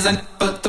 is an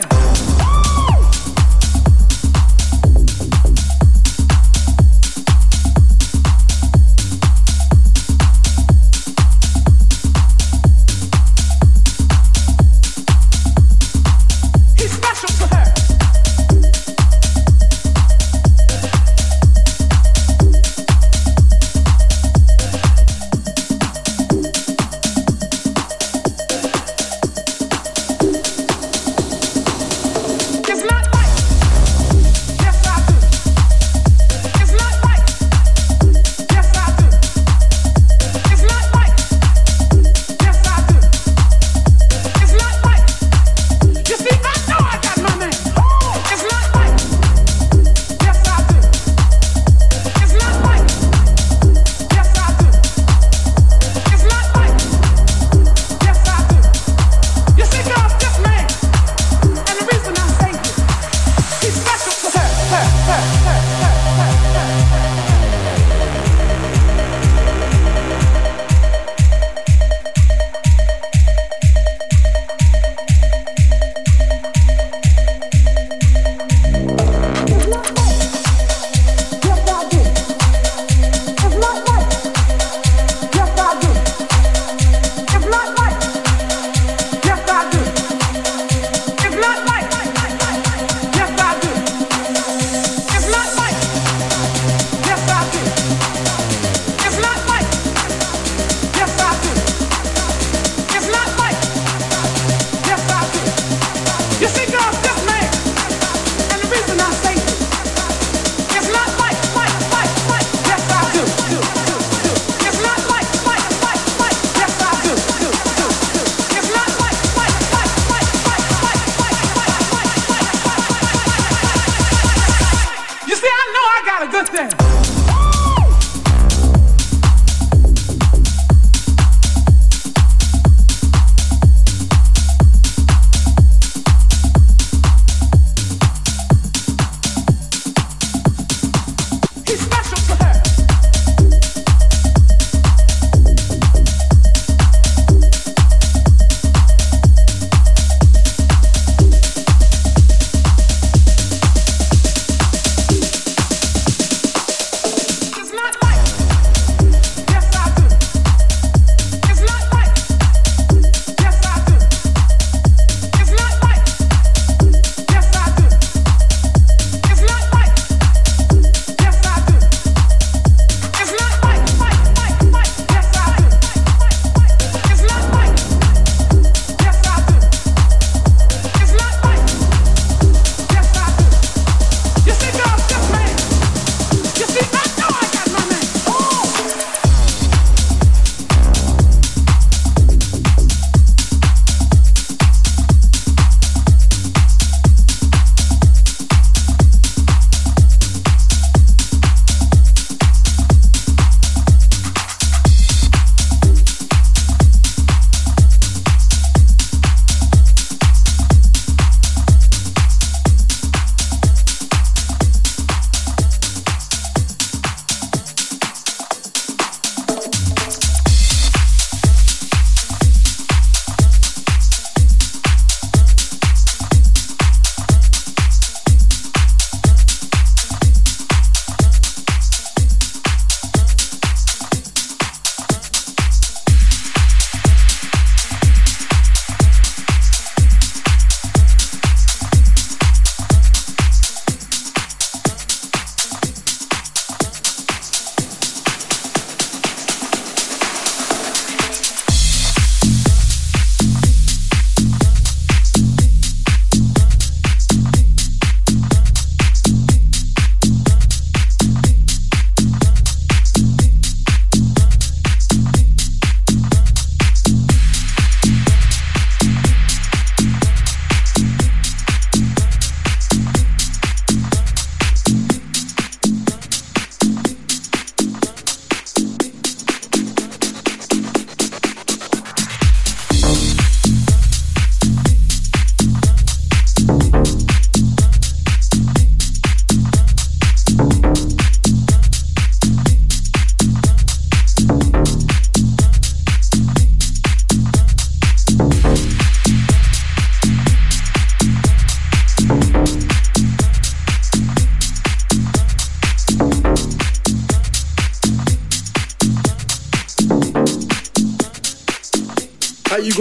time.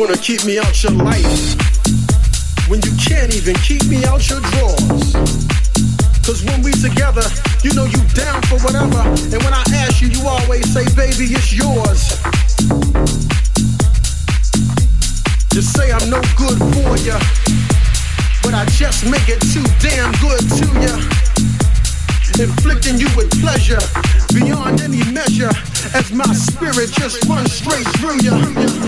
You gonna keep me out your life when you can't even keep me out your drawers? Cause when we together, you know you down for whatever. And when I ask you, you always say, baby, it's yours. Just say I'm no good for ya, but I just make it too damn good to ya. Inflicting you with pleasure beyond any measure as my spirit just runs straight through ya.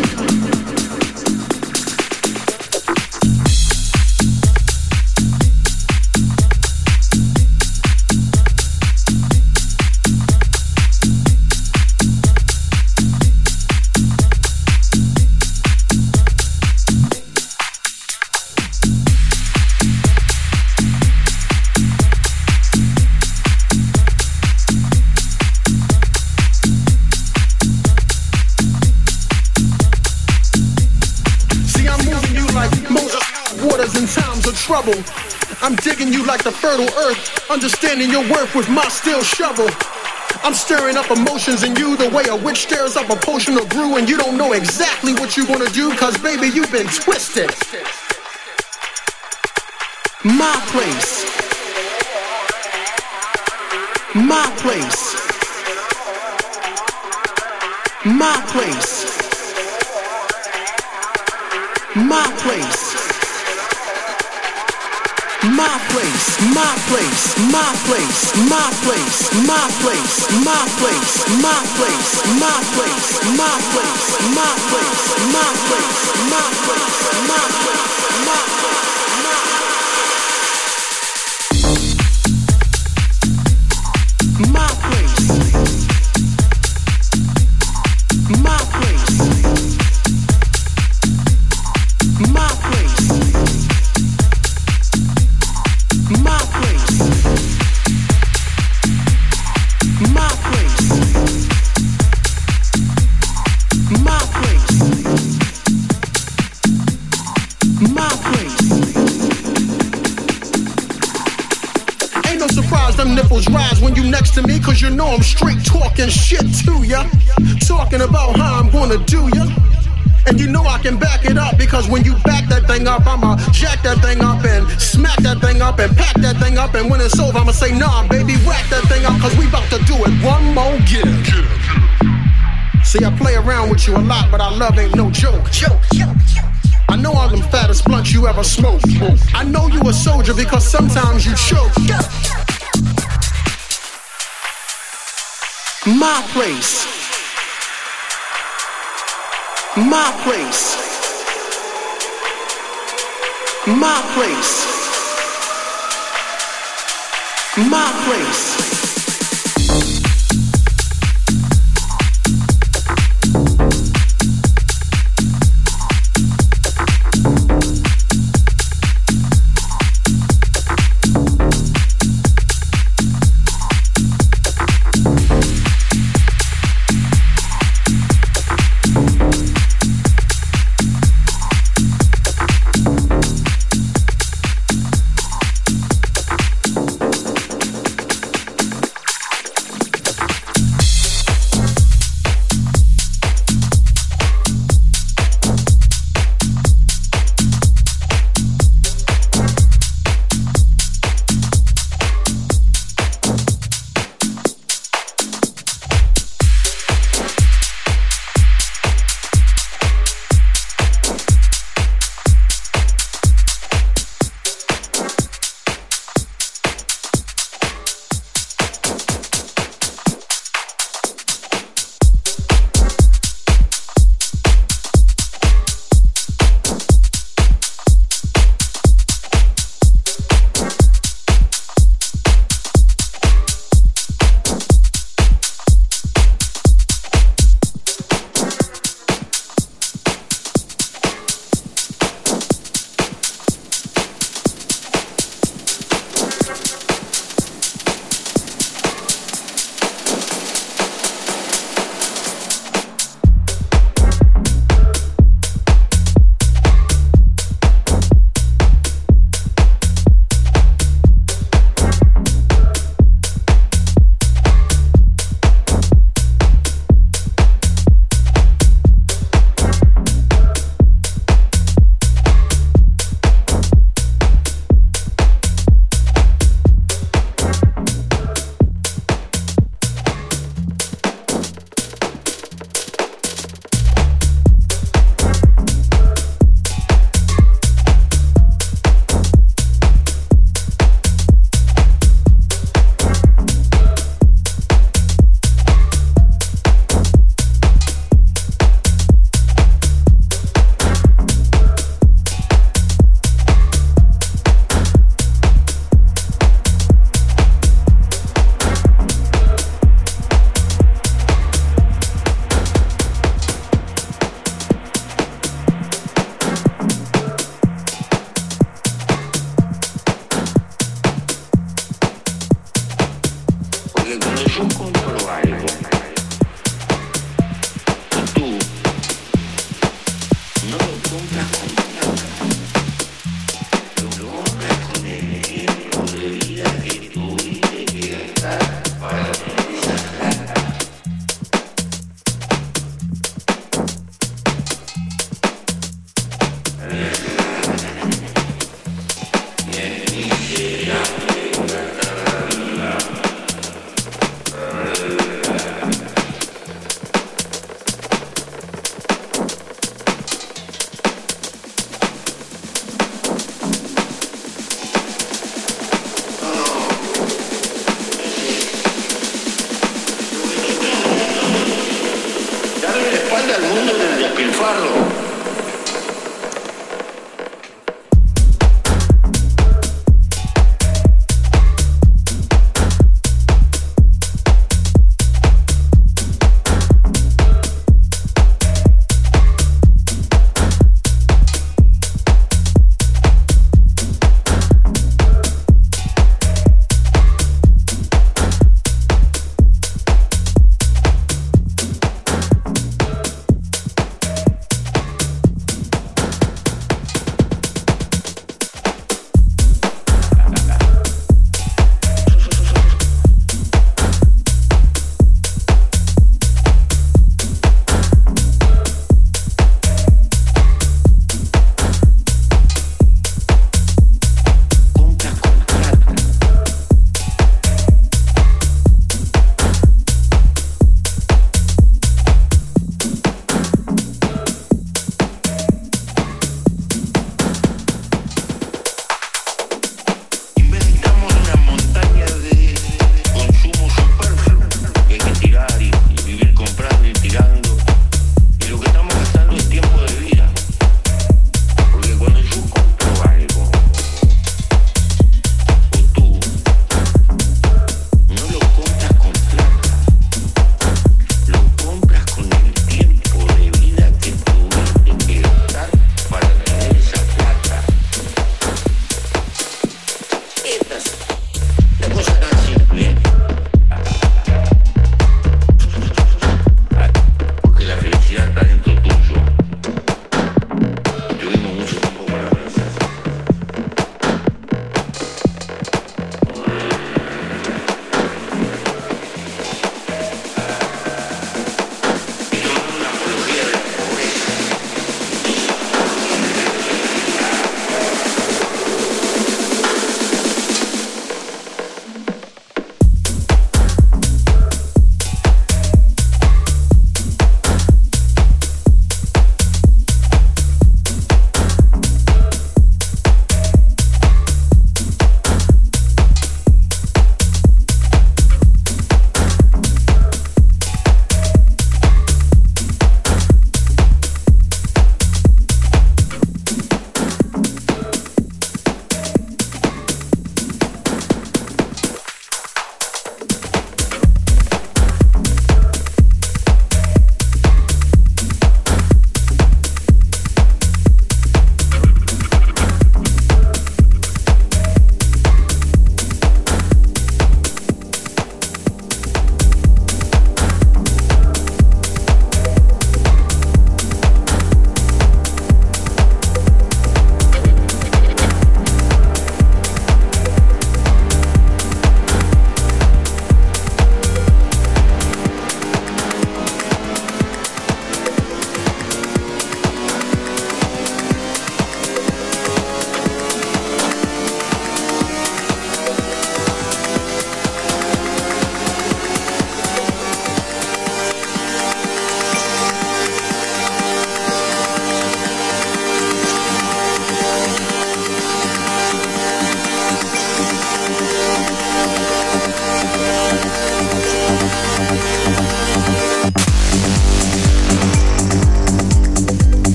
Like the fertile earth, understanding your worth with my steel shovel. I'm stirring up emotions in you the way a witch stirs up a potion of brew, and you don't know exactly what you wanna do, cause baby, you've been twisted. My place. My place. My place. My place. My place, my place, my place, my place, my place, my place, my place, my place, my place, my place, my place, my place, my place, my place. know I'm love ain't no joke. Joke, joke, joke. I know all them fattest blunts you ever smoked. I know you a soldier because sometimes you choke. My place. My place. My place. My place.